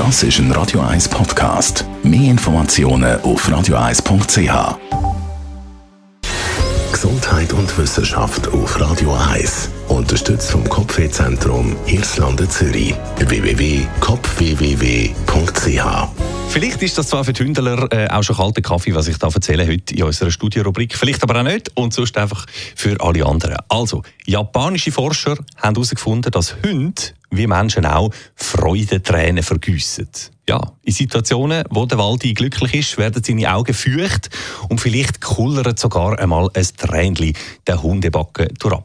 Das ist ein Radio 1 Podcast. Mehr Informationen auf radio1.ch. Gesundheit und Wissenschaft auf Radio 1. Unterstützt vom Kopfwehzentrum Irlande Zürich. www.kopfwww.ch Vielleicht ist das zwar für die Hündler äh, auch schon kalter Kaffee, was ich da erzähle heute in unserer Studiorubrik. Vielleicht aber auch nicht und sonst einfach für alle anderen. Also, japanische Forscher haben herausgefunden, dass Hunde, wie Menschen auch, Freudentränen vergüssen. Ja, in Situationen, wo der Waldi glücklich ist, werden seine Augen feucht und vielleicht kullert sogar einmal ein Tränchen der Hundebacken durch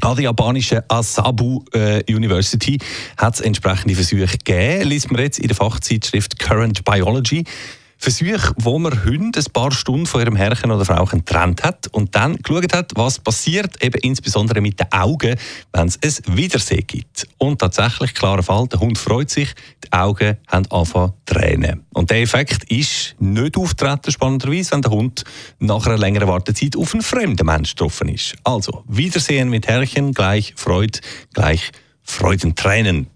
an der japanischen Asabu äh, University hat es entsprechende Versuche gegeben, liest man jetzt in der Fachzeitschrift Current Biology. Versuche, wo man Hunde ein paar Stunden von ihrem Herrchen oder Frau getrennt hat und dann geschaut hat, was passiert, eben insbesondere mit den Augen, wenn es ein Wiedersehen gibt. Und tatsächlich, klarer Fall, der Hund freut sich, die Augen haben angefangen Tränen. Und der Effekt ist nicht auftreten, spannenderweise, wenn der Hund nach einer längeren Wartezeit auf einen fremden Mensch getroffen ist. Also, Wiedersehen mit Herrchen gleich Freude, gleich Freudentränen.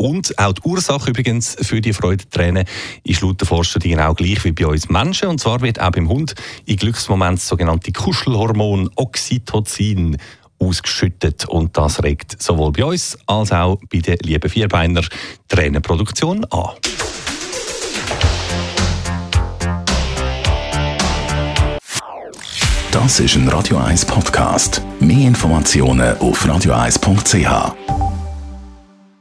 Und auch die Ursache übrigens für die Freudentränen ist laut der Forscher genau gleich wie bei uns Menschen. Und zwar wird auch beim Hund in Glücksmomenten das sogenannte Kuschelhormon Oxytocin ausgeschüttet. Und das regt sowohl bei uns als auch bei den lieben Vierbeiner Tränenproduktion an. Das ist ein Radio 1 Podcast. Mehr Informationen auf radio1.ch.